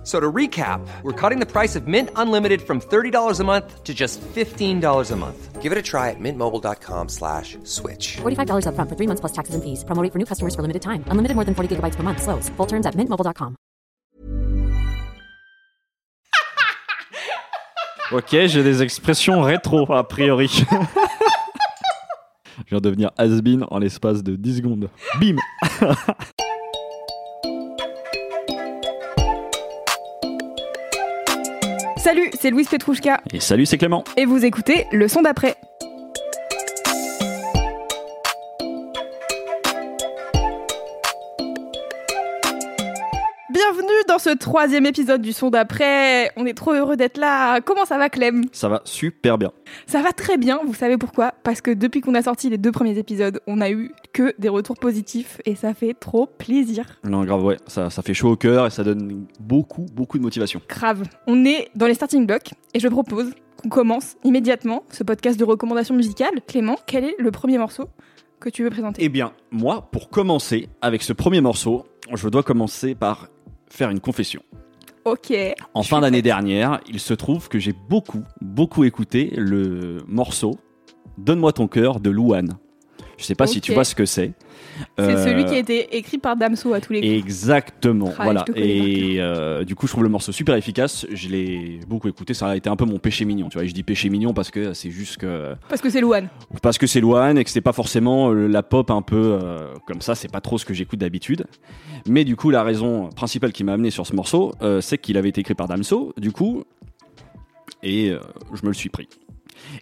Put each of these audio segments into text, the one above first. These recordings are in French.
F- So to recap, we're cutting the price of Mint Unlimited from $30 a month to just $15 a month. Give it a try at mintmobile.com slash switch. $45 upfront for three months plus taxes and fees. Promo rate for new customers for limited time. Unlimited more than 40 gigabytes per month. Slows. Full terms at mintmobile.com. Ok, j'ai des expressions rétro, a priori. Je viens de devenir has-been en l'espace de 10 secondes. Bim Salut, c'est Louise Petrouchka Et salut, c'est Clément. et vous écoutez le son d'après. Dans ce troisième épisode du son d'après. On est trop heureux d'être là. Comment ça va Clem? Ça va super bien. Ça va très bien, vous savez pourquoi? Parce que depuis qu'on a sorti les deux premiers épisodes, on a eu que des retours positifs et ça fait trop plaisir. Non, grave, ouais, ça, ça fait chaud au cœur et ça donne beaucoup, beaucoup de motivation. Grave. On est dans les starting blocks et je propose qu'on commence immédiatement ce podcast de recommandations musicales. Clément, quel est le premier morceau que tu veux présenter? Eh bien, moi, pour commencer avec ce premier morceau, je dois commencer par faire une confession. Ok. En fin d'année dernière, il se trouve que j'ai beaucoup, beaucoup écouté le morceau Donne-moi ton cœur de Louane. Je sais pas si tu vois ce que c'est. C'est Euh, celui qui a été écrit par Damso à tous les coups. Exactement, Ah, voilà. Et euh, du coup, je trouve le morceau super efficace. Je l'ai beaucoup écouté. Ça a été un peu mon péché mignon. Tu vois, Et je dis péché mignon parce que c'est juste que Parce que c'est Louane. parce que c'est Loane et que c'est pas forcément euh, la pop un peu euh, comme ça. C'est pas trop ce que j'écoute d'habitude. Mais du coup, la raison principale qui m'a amené sur ce morceau, c'est qu'il avait été écrit par Damso. Du coup, et je me le suis pris.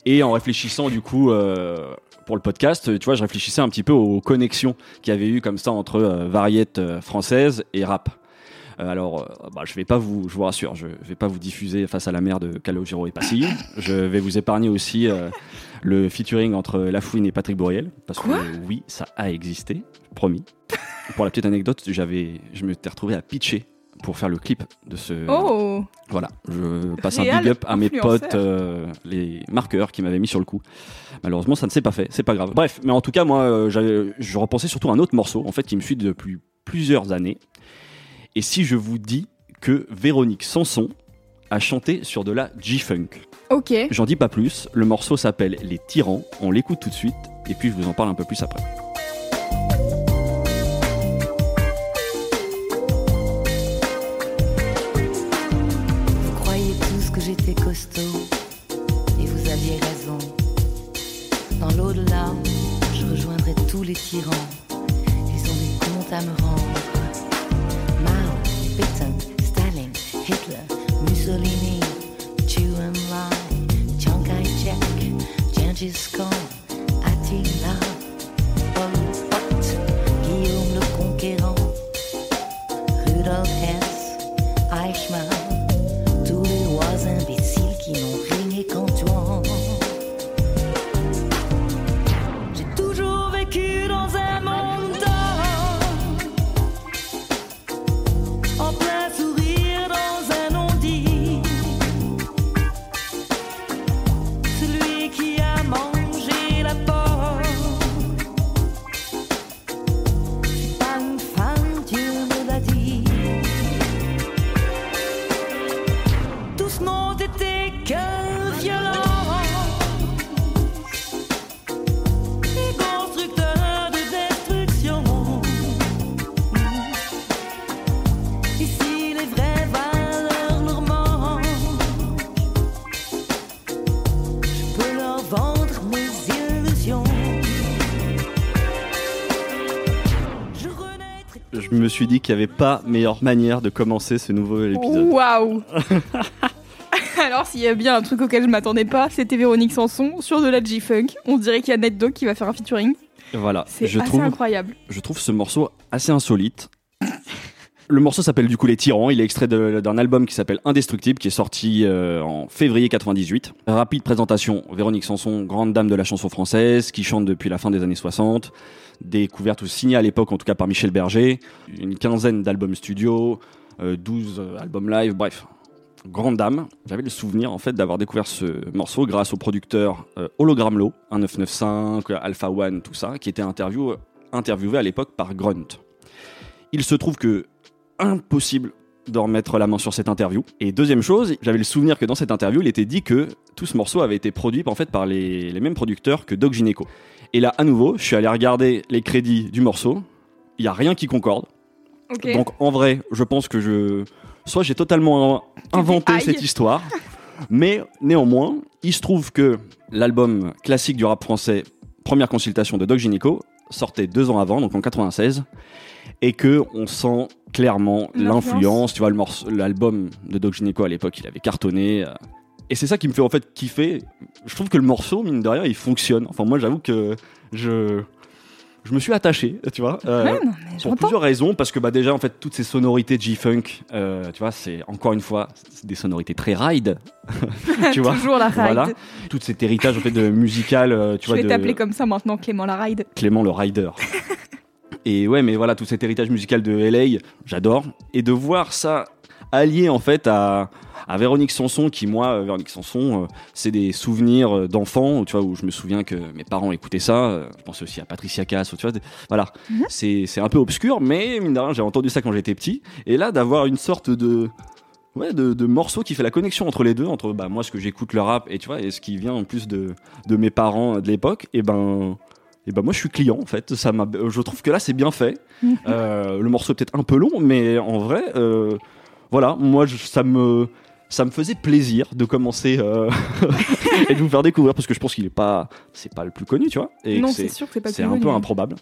Et en réfléchissant du coup euh, pour le podcast, tu vois, je réfléchissais un petit peu aux connexions qu'il y avait eu comme ça entre euh, variété euh, française et rap. Euh, alors, bah, je vais pas vous, je vous rassure, je vais pas vous diffuser face à la mer de Calogero et Passy. je vais vous épargner aussi euh, le featuring entre La Fouine et Patrick Bouriel, parce Quoi? que oui, ça a existé, promis. pour la petite anecdote, j'avais, je me suis retrouvé à pitcher pour faire le clip de ce, Oh voilà, je passe un big up à mes potes, euh, les marqueurs qui m'avaient mis sur le coup. Malheureusement, ça ne s'est pas fait, c'est pas grave. Bref, mais en tout cas, moi, euh, je repensais surtout à un autre morceau, en fait, qui me suit depuis plusieurs années. Et si je vous dis que Véronique Sanson a chanté sur de la G-Funk Ok. J'en dis pas plus, le morceau s'appelle Les Tyrans, on l'écoute tout de suite, et puis je vous en parle un peu plus après. Et vous aviez raison. Dans l'au-delà, je rejoindrai tous les tyrans. Ils ont des comptes à me rendre. Mao, Pétain, Staline, Hitler, Mussolini, Chu Enlai, Chiang Kai-shek, Gengis Khan, Attila, suis dit qu'il n'y avait pas meilleure manière de commencer ce nouveau épisode. Waouh Alors, s'il y a bien un truc auquel je m'attendais pas, c'était Véronique Sanson sur de la G-Funk. On dirait qu'il y a Ned Dogg qui va faire un featuring. Voilà, C'est assez trouve, incroyable. je trouve ce morceau assez insolite. Le morceau s'appelle du coup Les Tyrans. Il est extrait d'un album qui s'appelle Indestructible, qui est sorti euh, en février 98. Rapide présentation Véronique Sanson, grande dame de la chanson française, qui chante depuis la fin des années 60. Découverte ou signée à l'époque, en tout cas par Michel Berger. Une quinzaine d'albums studio. euh, 12 albums live, bref. Grande dame, j'avais le souvenir en fait d'avoir découvert ce morceau grâce au producteur euh, Hologram Low, 1995, Alpha One, tout ça, qui était interview, interviewé à l'époque par Grunt. Il se trouve que impossible de remettre la main sur cette interview. Et deuxième chose, j'avais le souvenir que dans cette interview, il était dit que tout ce morceau avait été produit en fait par les, les mêmes producteurs que Doc Gineco. Et là, à nouveau, je suis allé regarder les crédits du morceau. Il y a rien qui concorde. Donc en vrai, je pense que je soit j'ai totalement inventé cette histoire, mais néanmoins, il se trouve que l'album classique du rap français, première consultation de Doc Gineco, sortait deux ans avant, donc en 96, et que on sent clairement L'influence. Tu vois, l'album de Doc Gineco à l'époque, il avait cartonné. Et c'est ça qui me fait en fait kiffer. Je trouve que le morceau, mine de rien, il fonctionne. Enfin, moi, j'avoue que je je me suis attaché, tu vois. euh, Ouais, non, mais pour plusieurs raisons, parce que bah déjà en fait toutes ces sonorités G-funk, euh, tu vois, c'est encore une fois des sonorités très ride, tu vois. Toujours la ride. Voilà, tout cet héritage en fait de musical, euh, tu Je vois, vais de t'appeler comme ça maintenant, Clément la ride. Clément le rider. Et ouais, mais voilà tout cet héritage musical de LA, j'adore, et de voir ça allié en fait à à Véronique Sanson qui moi euh, Véronique Sanson euh, c'est des souvenirs euh, d'enfants tu vois où je me souviens que mes parents écoutaient ça je pense aussi à Patricia Cass tu vois voilà. C'est c'est un peu obscur mais mine de rien j'ai entendu ça quand j'étais petit. Et là d'avoir une sorte de ouais de, de morceau qui fait la connexion entre les deux entre bah moi ce que j'écoute le rap et tu vois et ce qui vient en plus de de mes parents de l'époque et ben et ben moi je suis client en fait. Ça je trouve que là c'est bien fait. Euh, le morceau est peut-être un peu long mais en vrai euh, voilà moi je- ça me ça me faisait plaisir de commencer euh, et de vous faire découvrir parce que je pense qu'il est pas c'est pas le plus connu tu vois et non, c'est sûr que c'est pas c'est un peu connu. improbable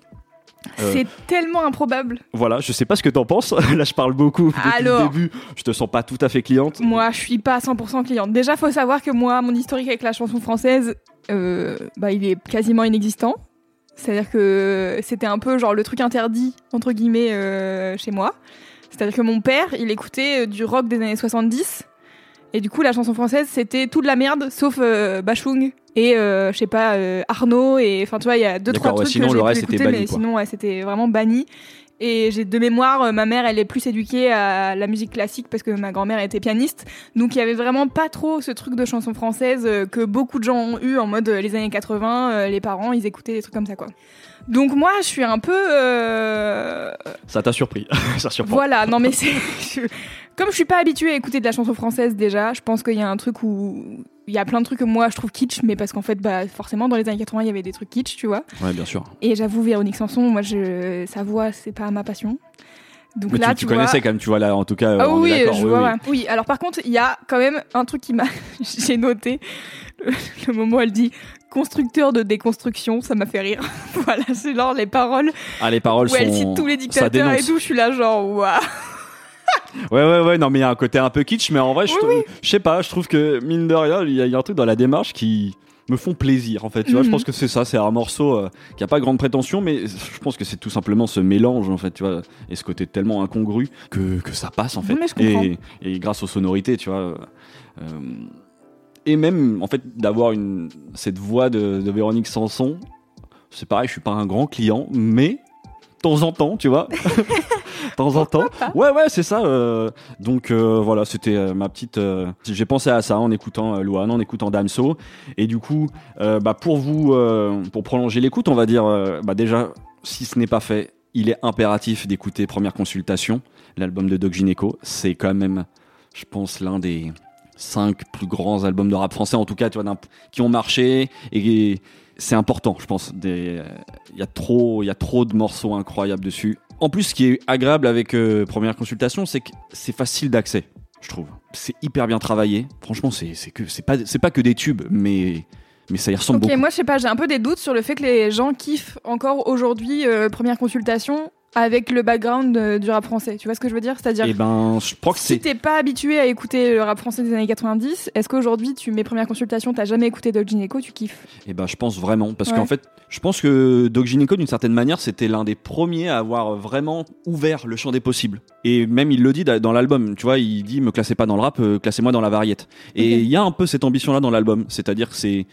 Euh, C'est tellement improbable. voilà je sais pas ce que t'en penses là je parle beaucoup depuis Alors. le début je te sens pas tout à fait cliente Moi, je suis pas 100% cliente. Déjà, faut savoir que moi, mon historique avec la chanson française, euh, bah, il est quasiment inexistant. C'est-à-dire que c'était un peu genre le truc interdit, entre guillemets, chez moi. C'est-à-dire que mon père, il écoutait euh, du rock des années 70. Et du coup, la chanson française, c'était tout de la merde, sauf euh, Bachung et, euh, je sais pas, euh, Arnaud. Et enfin, tu vois, il y a deux, trois ouais, trucs sinon, que le j'ai reste, écouter, banni, mais quoi. sinon, ouais, c'était vraiment banni. Et j'ai de mémoire, euh, ma mère, elle est plus éduquée à la musique classique parce que ma grand-mère était pianiste. Donc il y avait vraiment pas trop ce truc de chanson française euh, que beaucoup de gens ont eu en mode euh, les années 80, euh, les parents, ils écoutaient des trucs comme ça quoi. Donc moi, je suis un peu euh, ça t'a surpris ça surprend voilà, non mais c'est comme je suis pas habituée à écouter de la chanson française déjà, je pense qu'il y a un truc où il y a plein de trucs que moi je trouve kitsch mais parce qu'en fait bah forcément dans les années 80, il y avait des trucs kitsch, tu vois. ouais bien sûr Et j'avoue Véronique Sanson, moi je sa voix, c'est pas ma passion. Donc mais là, tu, tu vois- connaissais quand même tu vois là en tout cas ah on oui, est je oui, vois. oui. alors par contre, il y a quand même un truc qui m'a. J'ai noté le, le moment où elle dit constructeur de déconstruction, ça m'a fait rire. voilà, c'est genre les paroles ah les paroles où sont elle cite tous les dictateurs et tout. Je suis là, genre, waouh. Ouais, ouais, ouais, non, mais il y a un côté un peu kitsch, mais en vrai, je, Oui, trouve- oui. je sais pas, je trouve que, mine de rien, il y, a- il y a un truc dans la démarche qui me font plaisir, en fait. Tu vois, je Mhm. pense que c'est ça, c'est un morceau euh, qui a pas grande prétention, mais je pense que c'est tout simplement ce mélange, en fait, tu vois, et ce côté tellement incongru que, que ça passe, en fait. Oui, et, et grâce aux sonorités, tu vois. euh, euh, et même, en fait, d'avoir une, cette voix de, de Véronique Sanson, c'est pareil, je suis pas un grand client, mais de temps en temps, tu vois. De temps en temps. Ouais, ouais, c'est ça. euh, donc euh, voilà, c'était euh, ma petite. euh, J'ai pensé à ça en écoutant euh, Luan, en écoutant Damso. Et du coup, euh, bah, pour vous, euh, pour prolonger l'écoute, on va dire, euh, bah, déjà, si ce n'est pas fait, il est impératif d'écouter Première Consultation, l'album de Doc Gineco. C'est quand même, je pense, l'un des cinq plus grands albums de rap français, en tout cas, tu vois, d'un- qui ont marché et c'est important, je pense. Des- Il y a trop, il y a trop de morceaux incroyables dessus. En plus, ce qui est agréable avec euh, Première Consultation, c'est que c'est facile d'accès, je trouve. C'est hyper bien travaillé. Franchement, c'est pas pas que des tubes, mais mais ça y ressemble Ok, beaucoup. moi je sais pas, j'ai un peu des doutes sur le fait que les gens kiffent encore aujourd'hui euh, première consultation avec le background euh, du rap français. Tu vois ce que je veux dire? C'est-à-dire Et ben, je crois que si t'es pas habitué à écouter le rap français des années 90, est-ce qu'aujourd'hui tu mets première consultation, t'as jamais écouté Doc Gineco, tu kiffes? Et ben, je pense vraiment parce Ouais. qu'en fait, je pense que Doc Gineco, d'une certaine manière, c'était l'un des premiers à avoir vraiment ouvert le champ des possibles. Et même il le dit dans l'album, tu vois, il dit me classez pas dans le rap, euh, classez-moi dans la variette. Et il y a un peu cette ambition-là dans l'album, c'est-à-dire que c'est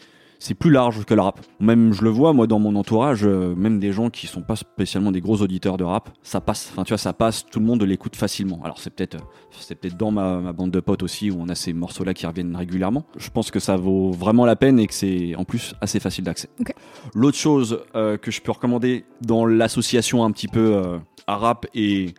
c'est plus large que le rap. Même je le vois moi dans mon entourage, euh, même des gens qui sont pas spécialement des gros auditeurs de rap, ça passe. Enfin tu vois, ça passe, tout le monde l'écoute facilement. Alors c'est peut-être euh, c'est peut-être dans ma, ma bande de potes aussi où on a ces morceaux là qui reviennent régulièrement. Je pense que ça vaut vraiment la peine et que c'est en plus assez facile d'accès. L'autre chose euh, que je peux recommander dans l'association un petit peu euh, à rap et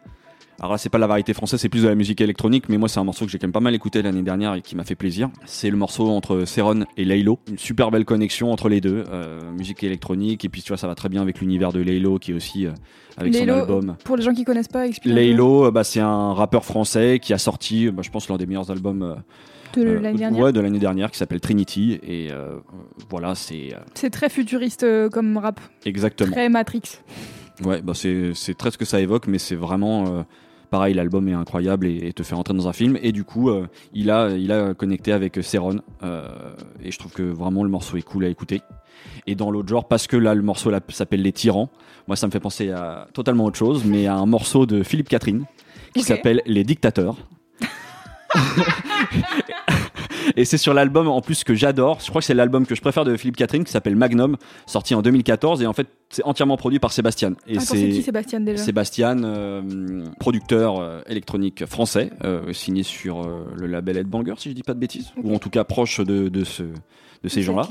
alors là, c'est pas la variété française, c'est plus de la musique électronique, mais moi, c'est un morceau que j'ai quand même pas mal écouté l'année dernière et qui m'a fait plaisir. C'est le morceau entre Céron et Laylo. Une super belle connexion entre les deux, euh, musique électronique, et puis tu vois, ça va très bien avec l'univers de Laylo qui est aussi euh, avec son album. Pour les gens qui connaissent pas, explique. Laylo, euh, bah, c'est un rappeur français qui a sorti, bah, je pense, l'un des meilleurs albums euh, de euh, l'année dernière. ouais, de l'année dernière qui s'appelle Trinity. Et euh, voilà, c'est euh, C'est très futuriste euh, comme rap, exactement. très Matrix. Ouais, bah c'est très ce que ça évoque, mais c'est vraiment euh, pareil. L'album est incroyable et, et te fait rentrer dans un film. Et du coup, euh, il a il a connecté avec Céron euh, et je trouve que vraiment le morceau est cool à écouter. Et dans l'autre genre, parce que là le morceau s'appelle Les Tyrans, moi ça me fait penser à totalement autre chose, mais à un morceau de Philippe Catherine qui s'appelle Les Dictateurs. Et c'est sur l'album en plus que j'adore. Je crois que c'est l'album que je préfère de Philippe Catherine qui s'appelle Magnum, sorti en 2014 et en fait c'est entièrement produit par Sébastien. Et Attends, c'est qui Sébastien déjà Sébastien, euh, producteur euh, électronique français, euh, signé sur euh, le label Headbanger si je dis pas de bêtises, ou en tout cas proche de, de, ce, de ces gens-là.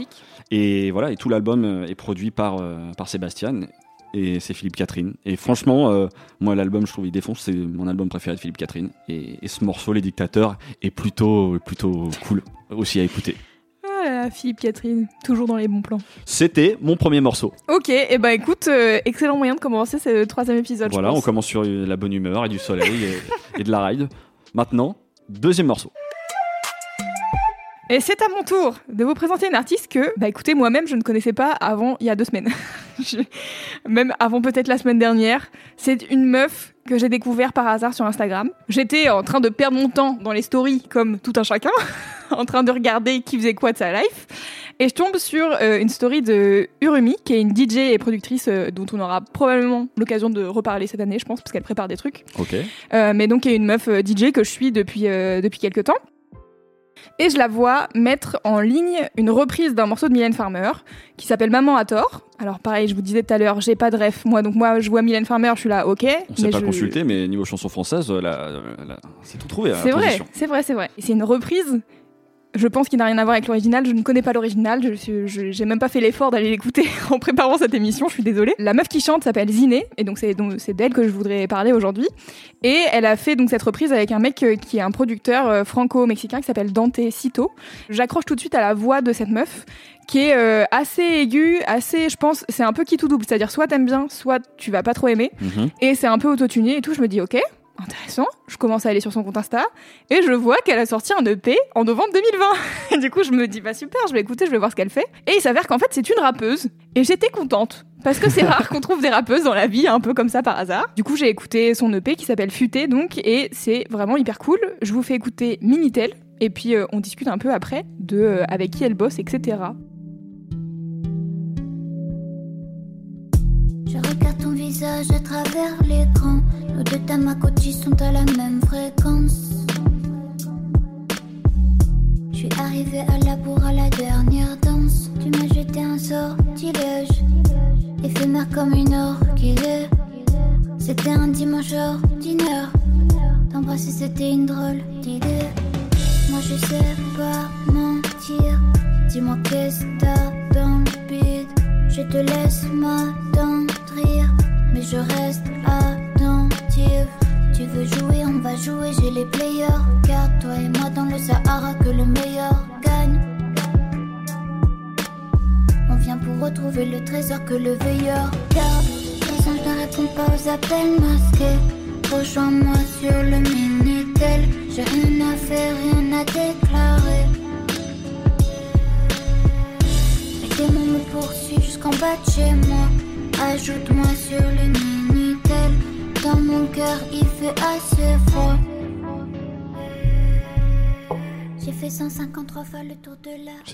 Et voilà, et tout l'album est produit par, par Sébastien. Et c'est Philippe Catherine. Et franchement, euh, moi, l'album, je trouve, il défonce. C'est mon album préféré de Philippe Catherine. Et, et ce morceau, Les Dictateurs, est plutôt, plutôt cool aussi à écouter. Ah Philippe Catherine, toujours dans les bons plans. C'était mon premier morceau. Ok, et bah écoute, euh, excellent moyen de commencer ce troisième épisode. je voilà, on commence sur la bonne humeur et du soleil et, et de la ride. Maintenant, deuxième morceau. Et c'est à mon tour de vous présenter une artiste que, bah écoutez, moi-même je ne connaissais pas avant il y a deux semaines. Je- Même avant peut-être la semaine dernière. C'est une meuf que j'ai découvert par hasard sur Instagram. J'étais en train de perdre mon temps dans les stories, comme tout un chacun, en train de regarder qui faisait quoi de sa life. Et je tombe sur euh, une story de Urumi, qui est une DJ et productrice euh, dont on aura probablement l'occasion de reparler cette année, je pense, parce qu'elle prépare des trucs. Ok. Euh, mais donc qui est une meuf euh, DJ que je suis depuis, euh, depuis quelques temps. Et je la vois mettre en ligne une reprise d'un morceau de Mylène Farmer qui s'appelle Maman à tort. Alors pareil, je vous disais tout à l'heure, j'ai pas de ref. Moi, donc moi, je vois Mylène Farmer, je suis là, ok. On s'est pas je- consulté, mais niveau chanson française, là, là, c'est tout trouvé. la C'est vrai, c'est vrai, c'est vrai. Et C'est une reprise. Je pense qu'il n'a rien à voir avec l'original. Je ne connais pas l'original. Je j'ai même pas fait l'effort d'aller l'écouter en préparant cette émission. Je suis désolée. La meuf qui chante s'appelle Ziné, et donc c'est c'est d'elle que je voudrais parler aujourd'hui. Et elle a fait donc cette reprise avec un mec euh, qui est un producteur euh, franco-mexicain qui s'appelle Dante Cito. J'accroche tout de suite à la voix de cette meuf qui est euh, assez aiguë, assez, je pense, c'est un peu qui tout double. C'est-à-dire soit t'aimes bien, soit tu vas pas trop aimer. Mhm. Et c'est un peu autotuné et tout. Je me dis, ok, intéressant. Je commence à aller sur son compte Insta et je vois qu'elle a sorti un EP en novembre 2020. Et du coup, je me dis, bah super, je vais écouter, je vais voir ce qu'elle fait. Et il s'avère qu'en fait, c'est une rappeuse. Et j'étais contente. Parce que c'est rare qu'on trouve des rappeuses dans la vie, un peu comme ça par hasard. Du coup, j'ai écouté son EP qui s'appelle Futé, donc, et c'est vraiment hyper cool. Je vous fais écouter Minitel, et puis euh, on discute un peu après de euh, avec qui elle bosse, etc. Je regarde ton visage à travers l'écran. Nos deux Tamagotchi sont à la même fréquence.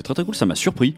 Très très cool, ça m'a surpris.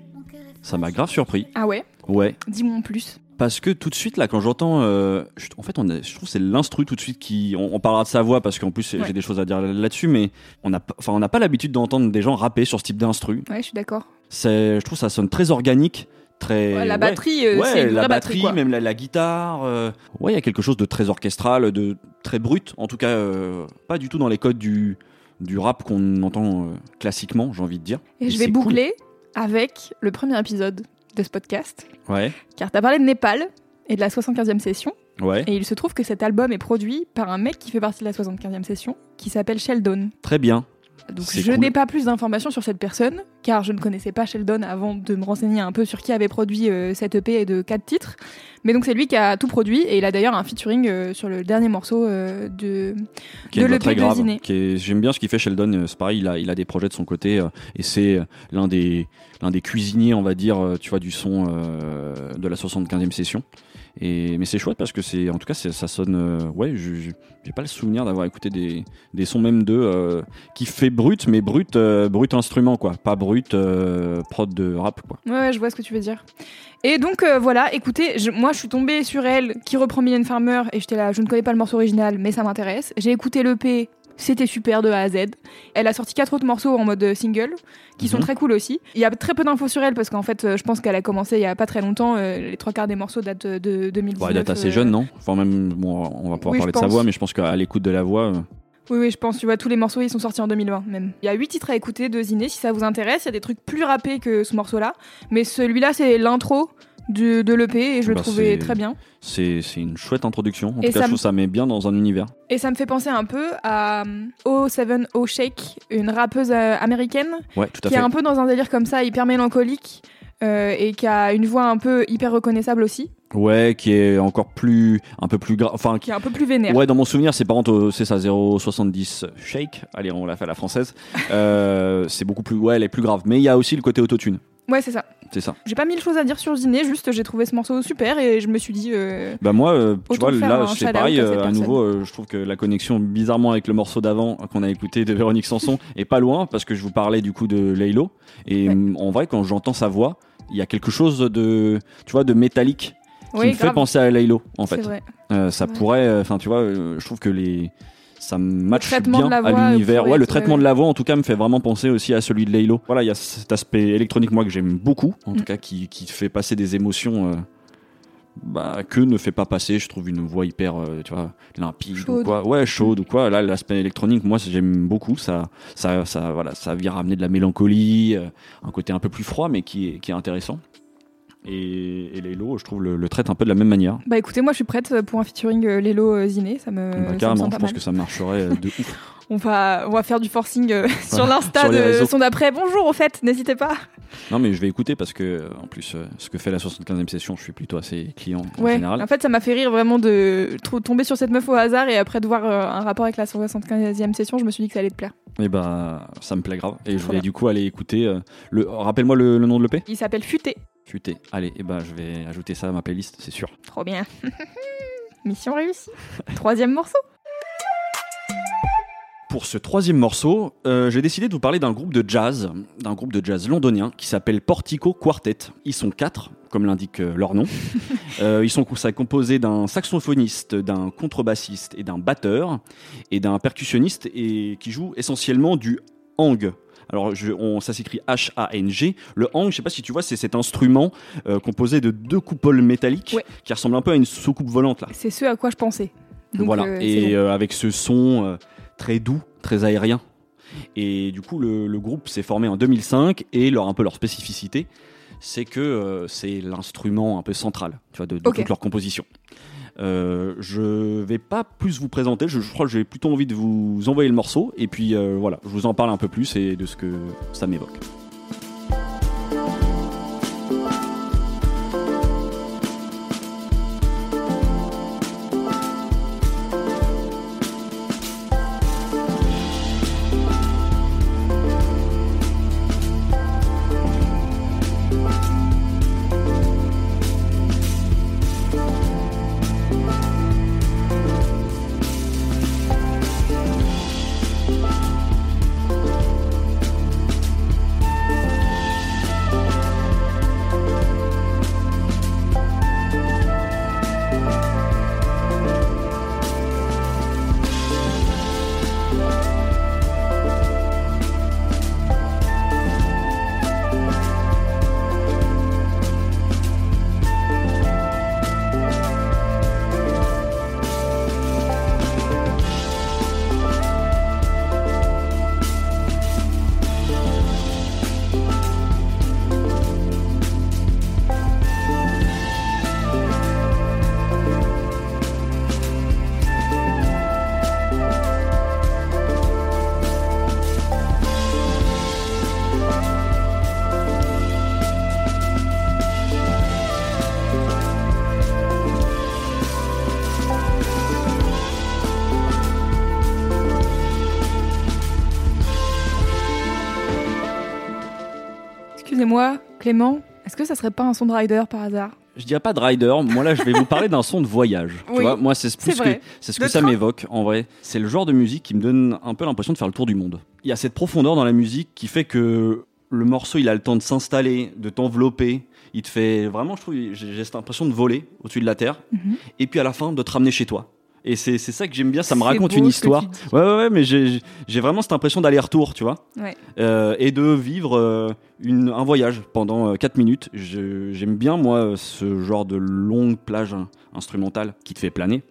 Ça m'a grave surpris. Ah ouais? Ouais. Dis-moi en plus. parce que tout de suite là, quand j'entends, euh, je- en fait, on a- je trouve que c'est l'instru tout de suite qui, on, on parlera de sa voix parce qu'en plus Ouais. j'ai des choses à dire là-dessus, mais on n'a, pas- enfin, l'habitude d'entendre des gens rapper sur ce type d'instru. Ouais, je suis d'accord. Je trouve que ça sonne très organique, très. Ouais, la ouais. batterie, euh, Ouais, c'est une la vraie batterie, même la, la guitare. euh, Ouais, il y a quelque chose de très orchestral, de très brut. En tout cas, euh, pas du tout dans les codes du, du rap qu'on entend euh, classiquement, j'ai envie de dire. Et je vais cool. boucler avec le premier épisode de ce podcast, Ouais, car t'as parlé de Népal et de la 75e session, ouais. et il se trouve que cet album est produit par un mec qui fait partie de la 75e session, qui s'appelle Sheldon. Très bien. Donc je cool. n'ai pas plus d'informations sur cette personne, car je ne connaissais pas Sheldon avant de me renseigner un peu sur qui avait produit euh, cette EP de quatre titres. Mais donc c'est lui qui a tout produit, et il a d'ailleurs un featuring euh, sur le dernier morceau euh, de... de l'EP très de J'aime bien ce qu'il fait Sheldon. C'est pareil, il a, il a des projets de son côté et c'est l'un des, l'un des cuisiniers, on va dire, tu vois, du son de la 75e session. Mais c'est chouette parce que c'est, en tout cas, ça sonne. euh, ouais, j'ai pas le souvenir d'avoir écouté des, des sons même de euh, qui fait brut, mais brut, euh, brut instrument quoi, pas brut euh, prod de rap quoi. Ouais, ouais, je vois ce que tu veux dire. Et donc euh, voilà, écoutez, moi je suis tombée sur elle qui reprend Million Farmer et j'étais là, je ne connais pas le morceau original, mais ça m'intéresse. J'ai écouté l'EP, c'était super de A à Z. Elle a sorti quatre autres morceaux en mode euh, single qui sont Mhm. très cool aussi. Il y a très peu d'infos sur elle parce qu'en fait, euh, je pense qu'elle a commencé il y a pas très longtemps. euh, les trois quarts des morceaux datent de 2019. Bon, elle date assez jeune, non? Enfin même, bon, on va pouvoir Oui, parler de sa voix, mais je pense qu'à l'écoute de la voix. Oui, oui, je pense. Tu vois, tous les morceaux, ils sont sortis en 2020 même. Il y a huit titres à écouter de Ziné, si ça vous intéresse. Il y a des trucs plus rappés que ce morceau-là. Mais celui-là, c'est l'intro de, de l'EP et je le Bah, trouvais très bien. c'est, une chouette introduction. En Et tout cas, ça je trouve ça met bien dans un univers. Et ça me fait penser un peu à euh, O7O Shake, une rappeuse euh, américaine Ouais, tout à qui fait. est un peu dans un délire comme ça, hyper mélancolique. euh, et qui a une voix un peu hyper reconnaissable aussi, Ouais, qui est encore plus, un peu plus grave. Enfin, qui est un peu plus vénère. Ouais, dans mon souvenir, c'est par euh, c'est ça, 0,70 shake. Allez, on l'a fait à la française. Euh, c'est beaucoup plus, ouais, elle est plus grave. Mais il y a aussi le côté autotune. Ouais, c'est ça. C'est ça. J'ai pas mille choses à dire sur Ziné, juste j'ai trouvé ce morceau super et je me suis dit. euh, Bah moi, euh, tu vois, là, c'est pareil. à euh, à nouveau, je trouve que la connexion, bizarrement, avec le morceau d'avant qu'on a écouté de Véronique Sanson, est pas loin parce que je vous parlais du coup de Laylo. Et Ouais. mm, en vrai, quand j'entends sa voix, il y a quelque chose de, tu vois, de métallique qui oui, me fait penser à Laylo, en fait. vrai. Ça pourrait, enfin, tu vois, je trouve que les ça match traitement bien à voix l'univers. Ouais, le traitement ouais. de la voix, en tout cas, me fait vraiment penser aussi à celui de Laylo. Voilà, il y a cet aspect électronique, moi, que j'aime beaucoup, en Mm. tout cas, qui, qui fait passer des émotions euh, bah, que ne fait pas passer, je trouve, une voix hyper, euh, tu vois, limpide ou Chaude. quoi. Ouais, chaude ou quoi. Là, l'aspect électronique, moi, j'aime beaucoup. Ça, ça, ça, voilà, ça vient ramener de la mélancolie, euh, un côté un peu plus froid, mais qui est, qui est intéressant. Et, et Laylo, je trouve, le, le traite un peu de la même manière. Bah écoutez, moi je suis prête pour un featuring euh, Lélo euh, Ziné, ça me, Bah, ça me carrément, semble je pense mal. que ça marcherait de ouf. On va, on va faire du forcing euh, sur l'insta de son d'après. Bonjour au fait, n'hésitez pas. Non, mais je vais écouter parce que, en plus, euh, ce que fait la 75e session, je suis plutôt assez client en Ouais, général. en fait ça m'a fait rire vraiment de tomber sur cette meuf au hasard et après de voir euh, un rapport avec la 175e session, je me suis dit que ça allait te plaire. Et bah, ça me plaît grave. Et je vais bien. du coup aller écouter. le... Rappelle-moi le, le nom de l'EP Il s'appelle Futé. Futé. Allez, et bah, je vais ajouter ça à ma playlist, c'est sûr. Trop bien. Mission réussie. Troisième morceau. Pour ce troisième morceau, euh, j'ai décidé de vous parler d'un groupe de jazz, d'un groupe de jazz londonien qui s'appelle Portico Quartet. Ils sont quatre, comme l'indique euh, leur nom. Euh, ils sont composés d'un saxophoniste, d'un contrebassiste et d'un batteur, et d'un percussionniste et qui joue essentiellement du hang. Alors, je- on- ça s'écrit H-A-N-G. Le hang, je sais pas si tu vois, c'est cet instrument euh, composé de deux coupoles métalliques Ouais. qui ressemble un peu à une soucoupe volante là. C'est ce à quoi je pensais. Donc, voilà, euh, et bon. euh, avec ce son très doux, très aérien. Et du coup, le, le groupe s'est formé en 2005 et leur, un peu leur spécificité, c'est que euh, c'est l'instrument un peu central tu vois, de, toute leur composition. Euh, je vais pas plus vous présenter, je, crois que j'ai plutôt envie de vous envoyer le morceau et puis euh, voilà, je vous en parle un peu plus et de ce que ça m'évoque. Excusez-moi, Clément, est-ce que ça serait pas un son de Rider par hasard? Je dirais pas de rider, moi là je vais vous parler d'un son de voyage. Tu Oui, vois, moi c'est plus que c'est ce De que ça m'évoque en vrai. C'est le genre de musique qui me donne un peu l'impression de faire le tour du monde. Il y a cette profondeur dans la musique qui fait que le morceau il a le temps de s'installer, de t'envelopper. Il te fait vraiment, je trouve, j'ai j'ai cette impression de voler au-dessus de la terre. Mhm. Et puis à la fin de te ramener chez toi. Et c'est c'est ça que j'aime bien, ça me raconte une histoire. Ouais, ouais, ouais, mais j'ai j'ai vraiment cette impression d'aller-retour, tu vois. Ouais. Euh, et de vivre euh, une, un voyage pendant 4 minutes. Je- J'aime bien, moi, ce genre de longue plage hein, instrumentale qui te fait planer.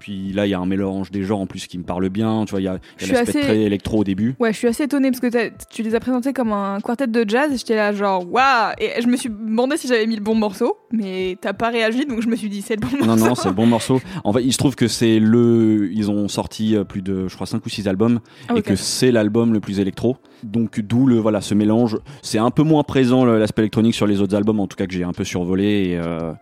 Puis là, il y a un mélange des genres en plus qui me parle bien. Tu vois, il y a, y l'aspect assez- très électro au début. Ouais, je suis assez étonnée parce que tu les as présentés comme un quartet de jazz j'étais là genre waouh et je me suis demandé si j'avais mis le bon morceau mais t'as pas réagi donc je me suis dit c'est le bon Non, morceau. non, c'est le bon morceau. En fait, il se trouve que c'est le. Ils ont sorti euh, plus de, je crois, 5 ou 6 albums. Ah, et que c'est l'album le plus électro. Donc d'où le voilà ce mélange. C'est un peu moins présent l'aspect électronique sur les autres albums, en tout cas que j'ai un peu survolé. et, euh,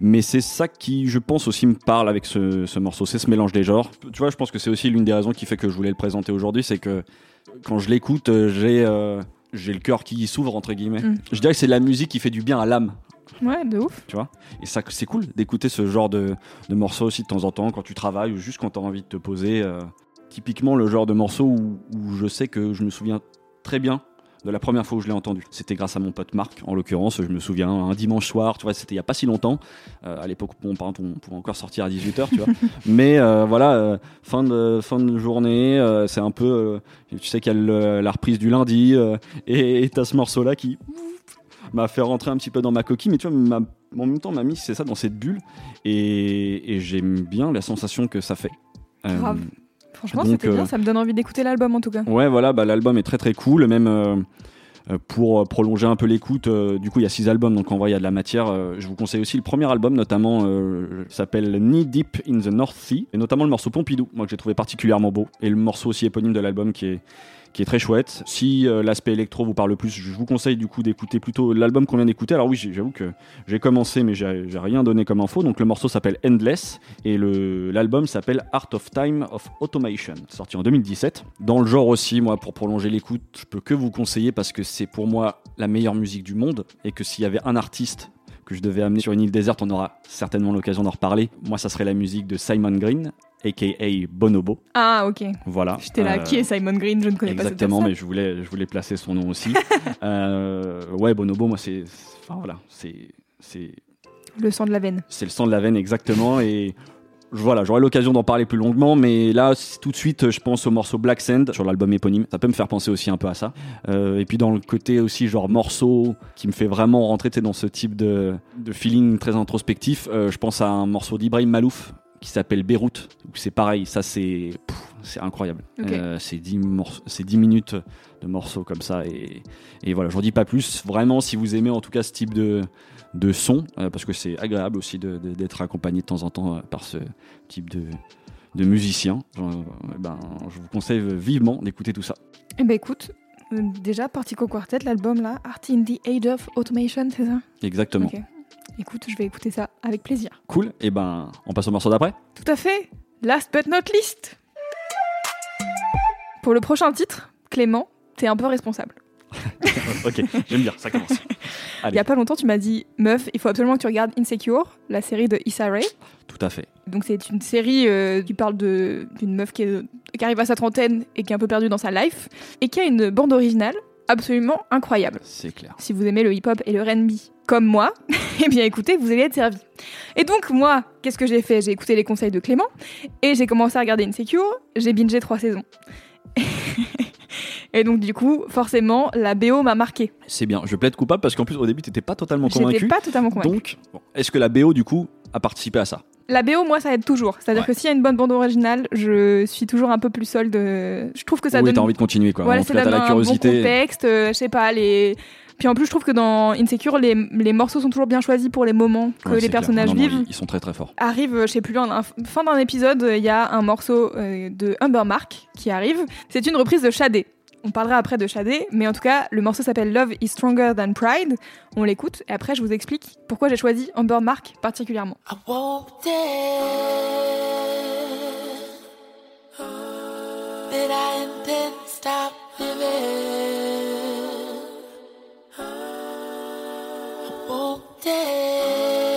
mais c'est ça qui, je pense aussi me parle avec ce, ce morceau, c'est ce mélange des genres. Tu vois, je pense que c'est aussi l'une des raisons qui fait que je voulais le présenter aujourd'hui, c'est que quand je l'écoute, euh, j'ai euh, j'ai le cœur qui s'ouvre entre guillemets. Mm. Je dirais que c'est la musique qui fait du bien à l'âme Ouais, de ouf. tu vois? Et ça, c'est cool d'écouter ce genre de, de morceaux aussi de temps en temps quand tu travailles ou juste quand tu as envie de te poser. euh. typiquement, le genre de morceau où, où je sais que je me souviens très bien de la première fois où je l'ai entendu. C'était grâce à mon pote Marc, en l'occurrence, je me souviens, un dimanche soir, tu vois, c'était il y a pas si longtemps. Euh, à l'époque, bon, par contre, on pouvait encore sortir à 18h, tu vois. Mais euh, voilà, euh, fin, de, fin de journée, c'est un peu, tu sais qu'il y a le- la reprise du lundi, et t'as ce morceau-là qui m'a fait rentrer un petit peu dans ma coquille, mais tu vois, m'a- en même temps m'a mis c'est ça dans cette bulle, et, et j'aime bien la sensation que ça fait. Grave. Franchement, c'était bien, euh, ça me donne envie d'écouter l'album en tout cas. Ouais, voilà, bah, l'album est très très cool. Même euh, euh, pour prolonger un peu l'écoute, euh, du coup, il y a six albums, donc en vrai, il y a de la matière. Euh, je vous conseille aussi le premier album, notamment, euh, s'appelle Knee Deep in the North Sea, et notamment le morceau Pompidou, moi que j'ai trouvé particulièrement beau, et le morceau aussi éponyme de l'album qui est qui est très chouette. Si euh, l'aspect électro vous parle plus, je vous conseille du coup d'écouter plutôt l'album qu'on vient d'écouter. Alors oui, j'avoue que j'ai commencé, mais j'ai rien donné comme info. Donc le morceau s'appelle Endless et l'album s'appelle Art of Time of Automation, sorti en 2017. Dans le genre aussi, moi, pour prolonger l'écoute, je peux que vous conseiller parce que c'est pour moi la meilleure musique du monde et que s'il y avait un artiste que je devais amener sur une île déserte, on aura certainement l'occasion d'en reparler. Moi, ça serait la musique de Simon Green, aka Bonobo. Ah, ok. Voilà. J'étais là, Euh, qui est Simon Green Je ne connais Exactement, pas mais cette je voulais, je voulais placer son nom aussi. Euh, ouais, Bonobo, moi, c'est, enfin voilà, c'est. Le sang de la veine. c'est le sang de la veine exactement. Et voilà, j'aurai l'occasion d'en parler plus longuement, mais là, tout de suite, je pense au morceau Black Sand sur l'album éponyme. Ça peut me faire penser aussi un peu à ça. Euh, et puis dans le côté aussi genre morceau qui me fait vraiment rentrer dans ce type de, de feeling très introspectif, euh, je pense à un morceau d'Ibrahim Malouf qui s'appelle Beyrouth. où C'est pareil, ça c'est incroyable. Ok. Euh, c'est 10, morceaux- c'est 10 minutes de morceaux comme ça et, et voilà, j'en dis pas plus. Vraiment, si vous aimez en tout cas ce type de, de son, euh, parce que c'est agréable aussi d'être accompagné de temps en temps euh, par ce type de, de musicien, euh, ben, je vous conseille vivement d'écouter tout ça. Eh ben écoute, déjà, Partico Quartet, l'album là, Art in the Age of Automation, c'est ça? Exactement. Écoute, je vais écouter ça avec plaisir. Cool. Et ben, on passe au morceau d'après. Tout à fait. Last but not least. Pour le prochain titre, Clément, t'es un peu responsable. ok, j'aime bien, ça commence. Il y a pas longtemps, tu m'as dit, meuf, il faut absolument que tu regardes Insecure, la série de Issa Rae. Tout à fait. Donc c'est une série euh, qui parle d'une meuf qui, est- qui arrive à sa trentaine et qui est un peu perdue dans sa life et qui a une bande originale absolument incroyable. C'est clair. Si vous aimez le hip-hop et le R&B comme moi, eh bien écoutez, vous allez être servi. Et donc moi, qu'est-ce que j'ai fait? J'ai écouté les conseils de Clément et j'ai commencé à regarder Insecure. J'ai bingé trois saisons. et donc du coup, forcément, la BO m'a marqué. C'est bien. Je plaide coupable parce qu'en plus, au début, t'étais pas totalement J'étais convaincu. pas totalement convaincue. Donc, bon, est-ce que la BO, du coup, a participé à ça? La BO, moi, ça aide toujours. C'est-à-dire Ouais. que s'il y a une bonne bande originale, je suis toujours un peu plus seule de. Je trouve que ça Oui, donne. t'as envie de continuer, quoi. Voilà, t'as donne la un bon curiosité. contexte. euh, je sais pas, les. Puis en plus, je trouve que dans Insecure, les, les morceaux sont toujours bien choisis pour les moments que Ouais, les clair. personnages Non, non, vivent. ils- Ils sont très très forts. Arrive, euh, je sais plus, en un- fin d'un épisode, il y a un morceau euh, de Humber Mark qui arrive. C'est une reprise de Shadé. On parlera après de Shadé, mais en tout cas, le morceau s'appelle Love is Stronger Than Pride. On l'écoute et après, je vous explique pourquoi j'ai choisi Humber Mark particulièrement. I dead. Did I stop living? all day.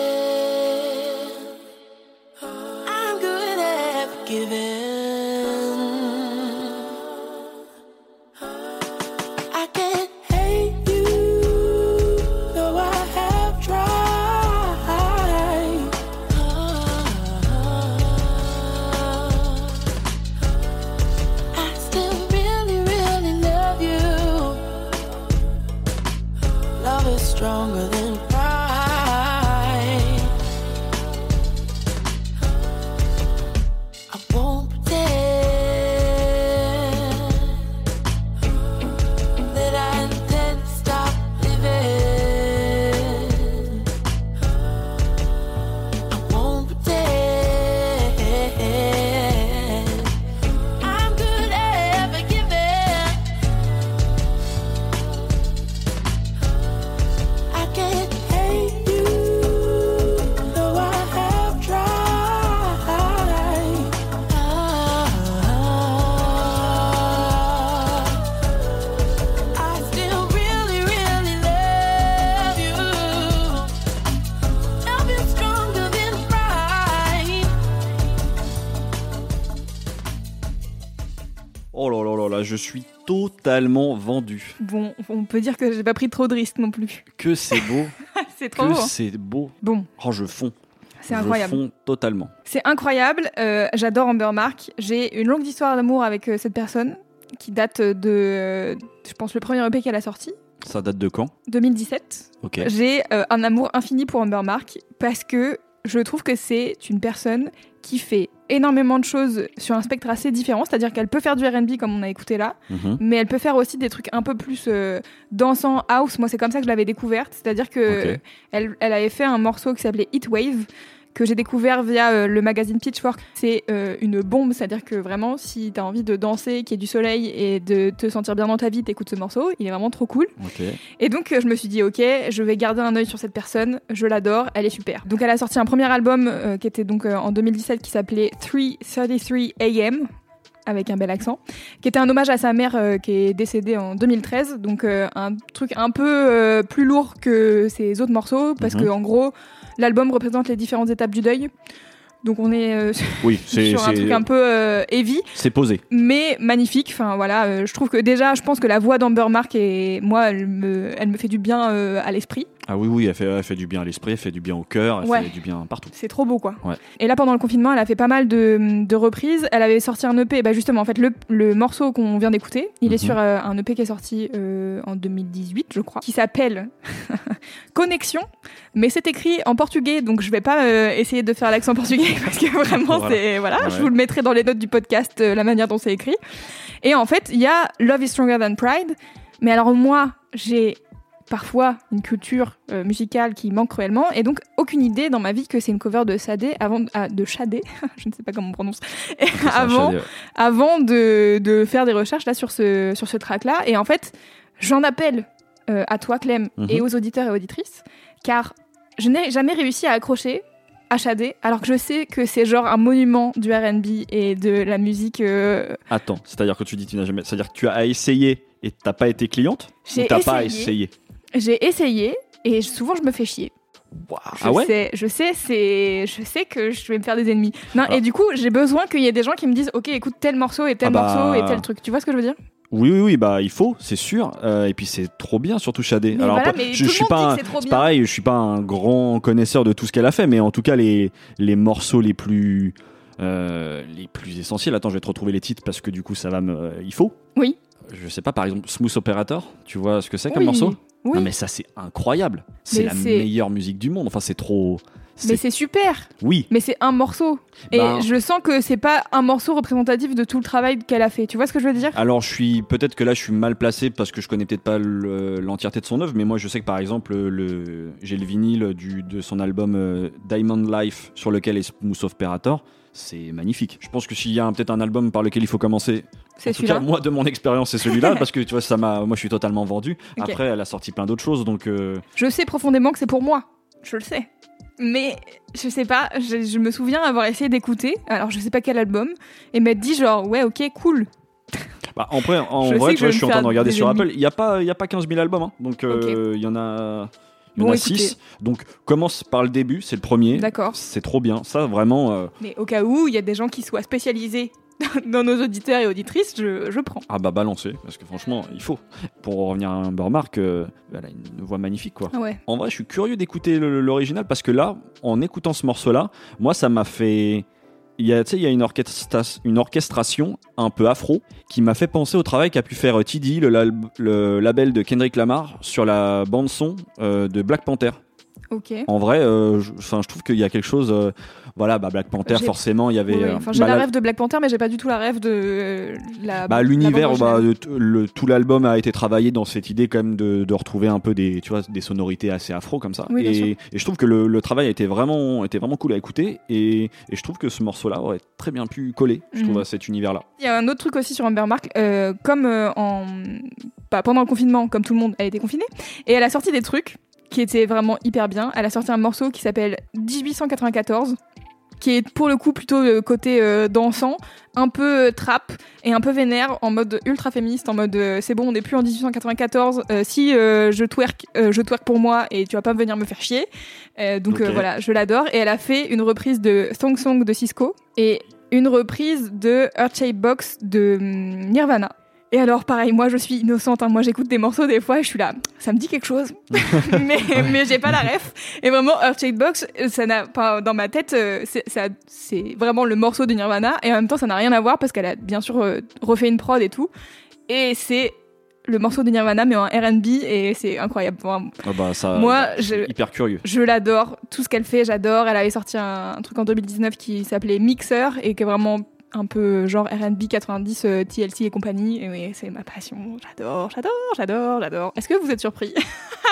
Totalement vendu. Bon, on peut dire que j'ai pas pris trop de risques non plus. Que c'est beau, c'est trop que beau. hein. c'est beau. Bon, Oh, je fonds. c'est Je incroyable. fonds totalement. C'est incroyable. euh, J'adore Amber Mark. J'ai une longue histoire d'amour avec euh, cette personne qui date de, euh, je pense, le premier EP qu'elle a sorti, Ça date de quand? 2017. Ok. J'ai un amour infini pour Amber Mark parce que je trouve que c'est une personne qui fait énormément de choses sur un spectre assez différent, c'est-à-dire qu'elle peut faire du R&B comme on a écouté là, Mhm. mais elle peut faire aussi des trucs un peu plus euh, dansant house. Moi, c'est comme ça que je l'avais découverte, c'est-à-dire que elle, elle avait fait un morceau qui s'appelait Heat Wave que j'ai découvert via euh, le magazine Pitchfork. C'est euh, une bombe, c'est-à-dire que vraiment, si t'as envie de danser, qu'il y ait du soleil et de te sentir bien dans ta vie, t'écoutes ce morceau. Il est vraiment trop cool. Et donc, euh, je me suis dit, ok, je vais garder un œil sur cette personne. Je l'adore, elle est super. Donc, elle a sorti un premier album euh, qui était donc en 2017 qui s'appelait 333 AM avec un bel accent, qui était un hommage à sa mère euh, qui est décédée en 2013. Donc, euh, un truc un peu euh, plus lourd que ses autres morceaux parce Mhm. que en gros, l'album représente les différentes étapes du deuil. Donc, on est euh, Oui, sur un truc un peu euh, heavy c'est posé. mais magnifique. Enfin voilà, euh, je trouve que déjà, je pense que la voix d'Amber Mark et moi, elle me, elle me fait du bien à l'esprit. Ah oui, oui, elle fait, elle fait du bien à l'esprit, elle fait du bien au cœur, elle Ouais. fait du bien partout. C'est trop beau quoi. Ouais. Et là, pendant le confinement, elle a fait pas mal de, de reprises. Elle avait sorti un EP, bah justement, en fait, le, le morceau qu'on vient d'écouter, il est Mhm. sur euh, un EP qui est sorti euh, en 2018, je crois, qui s'appelle Connexion, mais c'est écrit en portugais, donc je vais pas euh, essayer de faire l'accent portugais parce que vraiment, Voilà. c'est voilà, Ouais. je vous le mettrai dans les notes du podcast, la manière dont c'est écrit. Et en fait, il y a Love is Stronger Than Pride, mais alors moi, j'ai parfois une culture euh, musicale qui manque cruellement et donc aucune idée dans ma vie que c'est une cover de Sade avant ah, de Shadé je ne sais pas comment on prononce avant avant de, de faire des recherches là sur ce sur ce track là et en fait j'en appelle euh, à toi Clem Mhm. et aux auditeurs et auditrices car je n'ai jamais réussi à accrocher à Shadé alors que je sais que c'est genre un monument du R&B et de la musique euh, Attends, c'est-à-dire que tu dis que tu n'as jamais. C'est-à-dire que tu as essayé et t'as pas été cliente? J'ai Ou t'as pas essayé? J'ai essayé et souvent je me fais chier Je Ah ouais? sais, je sais, c'est, je sais que je vais me faire des ennemis. Non, Ah. et du coup, j'ai besoin qu'il y ait des gens qui me disent, ok, écoute tel morceau et tel Ah bah. morceau et tel truc. Tu vois ce que je veux dire? Oui, oui, oui, bah il faut, c'est sûr. Euh, et puis c'est trop bien, surtout Shadé. Mais voilà, pas- mais je, je suis pas, un- pareil, je suis pas un grand connaisseur de tout ce qu'elle a fait, mais en tout cas les les morceaux les plus les plus essentiels. Attends, je vais te retrouver les titres parce que du coup ça va me, euh, il faut. Oui. Je sais pas, par exemple Smooth Operator. Tu vois ce que c'est comme Oui, morceau? Oui. Non mais ça c'est incroyable. C'est la meilleure musique du monde. Enfin c'est trop. Mais c'est- super. Oui. Mais c'est un morceau. Et Ben- je sens que c'est pas un morceau représentatif de tout le travail qu'elle a fait. Tu vois ce que je veux dire? Alors, je suis peut-être que là, je suis mal placé parce que je connais peut-être pas le- l'entièreté de son œuvre, mais moi, je sais que par exemple, le, j'ai le vinyle du, de son album euh, Diamond Life sur lequel est Smooth Operator. C'est magnifique. Je pense que s'il y a peut-être un album par lequel il faut commencer, C'est en tout cas, celui-là. moi, de mon expérience, c'est celui-là parce que tu vois, ça m'a, moi, je suis totalement vendu. Après, elle a sorti plein d'autres choses, donc euh, Je sais profondément que c'est pour moi. Je le sais. Mais je sais pas, je, je me souviens avoir essayé d'écouter, alors je sais pas quel album, et m'être dit genre, ouais, ok, cool. bah, en vrai, en Je vrai tu vois, je suis en train de regarder sur ennemis. Apple. Il n'y a pas, il y a pas 15 000 albums, hein. donc euh, il y en a. Il y en Bon, a écoutez. 6. Donc commence par le début, c'est le premier. D'accord. C'est trop bien. Ça, vraiment. euh, Mais au cas où il y a des gens qui soient spécialisés dans nos auditeurs et auditrices, je, je prends. Ah bah balancer, parce que franchement, il faut. Pour revenir à Amber Mark, euh, elle a une voix magnifique quoi. Ouais. En vrai, je suis curieux d'écouter l'original parce que là, en écoutant ce morceau-là, moi, ça m'a fait, il y a, une, orchestra- une orchestration un peu afro qui m'a fait penser au travail qu'a pu faire euh, TD, le, lal- le label de Kendrick Lamar, sur la bande son euh, de Black Panther. En vrai, euh, je, trouve qu'il y a quelque chose. euh, voilà, bah, Black Panther, forcément, il y avait. Oui, euh, enfin, j'ai bah, la rêve de Black Panther, mais j'ai pas du tout la rêve de euh, la. bah, l'univers, bah, le, tout l'album a été travaillé dans cette idée quand même de, de retrouver un peu des, tu vois, des sonorités assez afro comme ça. Oui, et, et je trouve que le, le travail a été vraiment, était vraiment cool à écouter. Et, et je trouve que ce morceau-là aurait très bien pu coller, je trouve, Mhm. à cet univers-là. Il y a un autre truc aussi sur Amber Mark, euh, comme en pendant le confinement, comme tout le monde, elle a été confinée, et elle a sorti des trucs qui étaient vraiment hyper bien. Elle a sorti un morceau qui s'appelle 1894, qui est pour le coup plutôt le côté euh, dansant, un peu euh, trap et un peu vénère, en mode ultra féministe, en mode euh, c'est bon, on n'est plus en 1894. euh, si euh, je twerk, euh, je twerk pour moi et tu vas pas venir me faire chier. Euh, donc euh, voilà, je l'adore. Et elle a fait une reprise de Thong Song de Cisco et une reprise de Earth Shape Box de hum, Nirvana. Et alors, pareil, moi je suis innocente, hein. moi j'écoute des morceaux des fois et je suis là, ça me dit quelque chose, mais, mais j'ai pas la ref. Et vraiment, Earth Shape Box, euh, ça n'a pas dans ma tête, euh, c'est vraiment le morceau de Nirvana et en même temps ça n'a rien à voir parce qu'elle a bien sûr euh, refait une prod et tout. Et c'est le morceau de Nirvana mais en R&B et c'est incroyable. Enfin, Ah bah, ça, Moi, je hyper curieux. je l'adore, tout ce qu'elle fait, j'adore. Elle avait sorti un, un truc en 2019 qui s'appelait Mixer et qui est vraiment un peu genre R&B 90, euh, TLC et compagnie. Et oui, c'est ma passion. J'adore, j'adore, j'adore, j'adore. Est-ce que vous êtes surpris?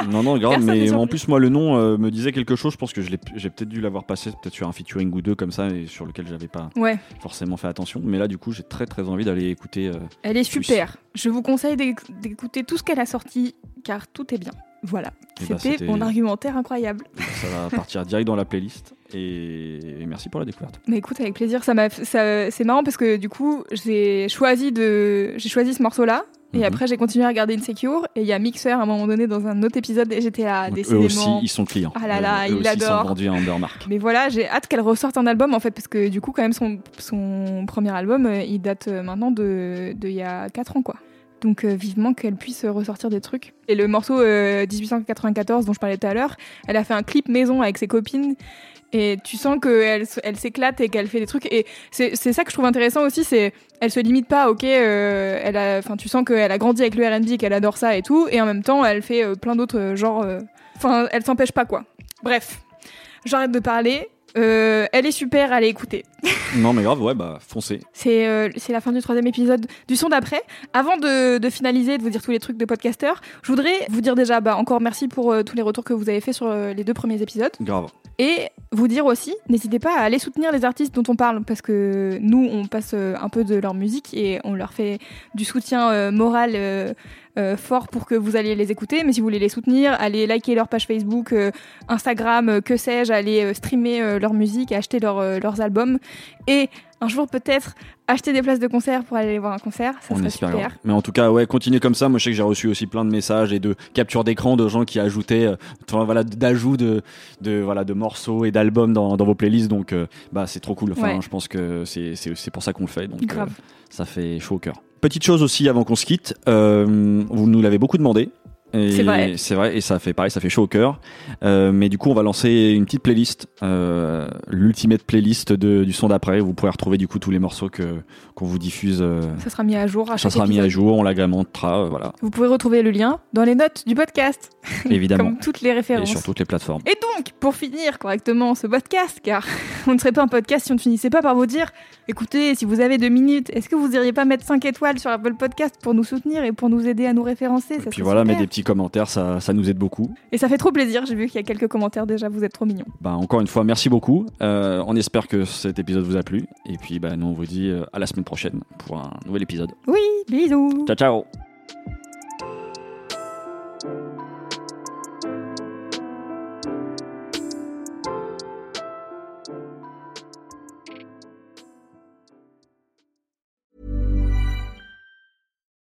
Non, non, grave, mais en plus, moi, le nom euh, me disait quelque chose. Je pense que j'ai peut-être dû l'avoir passé peut-être sur un featuring ou deux comme ça, et sur lequel j'avais pas Ouais, forcément fait attention. Mais là, du coup, j'ai très très envie d'aller écouter. euh, elle est Plus. super. Je vous conseille d'éc- d'écouter tout ce qu'elle a sorti car tout est bien. Voilà, Eh ben, c'était c'était- mon argumentaire incroyable. ça va partir direct dans la playlist. Et, merci pour la découverte. Mais écoute, avec plaisir, ça m'a, ça, c'est marrant parce que du coup, j'ai choisi de, j'ai choisi ce morceau-là. Et Mhm. après, j'ai continué à regarder Insecure. Et il y a Mixer à un moment donné dans un autre épisode. Et j'étais là, Donc, eux décidément. aussi, ils sont clients. Ah là là, Euh, ils l'adorent. sont vendus à. Mais voilà, j'ai hâte qu'elle ressorte un album en fait, parce que du coup, quand même, son, son premier album, euh, il date euh, maintenant de, de il y a 4 ans quoi. Donc euh, vivement qu'elle puisse ressortir des trucs. Et le morceau euh, 1894 dont je parlais tout à l'heure, elle a fait un clip maison avec ses copines. Et tu sens qu'elle elle s'éclate et qu'elle fait des trucs. Et c'est ça que je trouve intéressant aussi, c'est elle se limite pas, ok, euh, elle a, enfin tu sens qu'elle a grandi avec le R&B, qu'elle adore ça et tout, et en même temps elle fait euh, plein d'autres euh, genres. euh, Enfin, elle s'empêche pas quoi. Bref, j'arrête de parler. Elle est super, allez écouter. Non, mais grave, ouais, bah foncez. C'est euh, c'est la fin du troisième épisode du son d'après. Avant de, de finaliser, de vous dire tous les trucs de podcasteurs, je voudrais vous dire déjà bah, encore merci pour euh, tous les retours que vous avez fait sur euh, les deux premiers épisodes. Grave. Et vous dire aussi, n'hésitez pas à aller soutenir les artistes dont on parle, parce que nous, on passe un peu de leur musique et on leur fait du soutien moral euh, fort pour que vous alliez les écouter. Mais si vous voulez les soutenir, allez liker leur page Facebook, euh, Instagram, euh, que sais-je, allez streamer leur musique, acheter leur, leurs albums. Et un jour peut-être acheter des places de concert pour aller voir un concert, ça on serait espère. super. Mais en tout cas, ouais, continuez comme ça. Moi, je sais que j'ai reçu aussi plein de messages et de captures d'écran de gens qui ajoutaient, euh, voilà, d'ajouts de, de, voilà, de morceaux et d'albums dans, dans vos playlists. Donc, euh, bah, c'est trop cool. Enfin, Ouais. je pense que c'est, c'est, c'est pour ça qu'on le fait. Donc, Grave. euh, ça fait chaud au cœur. Petite chose aussi avant qu'on se quitte, vous nous l'avez beaucoup demandé. Et C'est vrai. C'est vrai, et ça fait pareil, ça fait chaud au cœur. Euh, mais du coup, on va lancer une petite playlist, euh, l'ultimate playlist de, du son d'après. Vous pourrez retrouver du coup tous les morceaux que qu'on vous diffuse. euh, Ça sera mis à jour à ça sera mis à jour, on l'agrémentera, euh, voilà, Vous pouvez retrouver le lien dans les notes du podcast, évidemment. comme toutes les Et références. sur toutes les plateformes. Et donc, pour finir correctement ce podcast, car on ne serait pas un podcast si on ne finissait pas par vous dire, écoutez, si vous avez deux minutes, est-ce que vous iriez pas mettre 5 étoiles sur Apple Podcast pour nous soutenir et pour nous aider à nous référencer? Et ça puis voilà, mettre des petits commentaires, ça, ça nous aide beaucoup. Et ça fait trop plaisir, j'ai vu qu'il y a quelques commentaires déjà, vous êtes trop mignons. Bah, encore une fois, merci beaucoup. Euh, on espère que cet épisode vous a plu. Et puis, bah, nous, on vous dit euh, à la semaine prochaine pour un nouvel épisode. Oui, bisous Ciao, ciao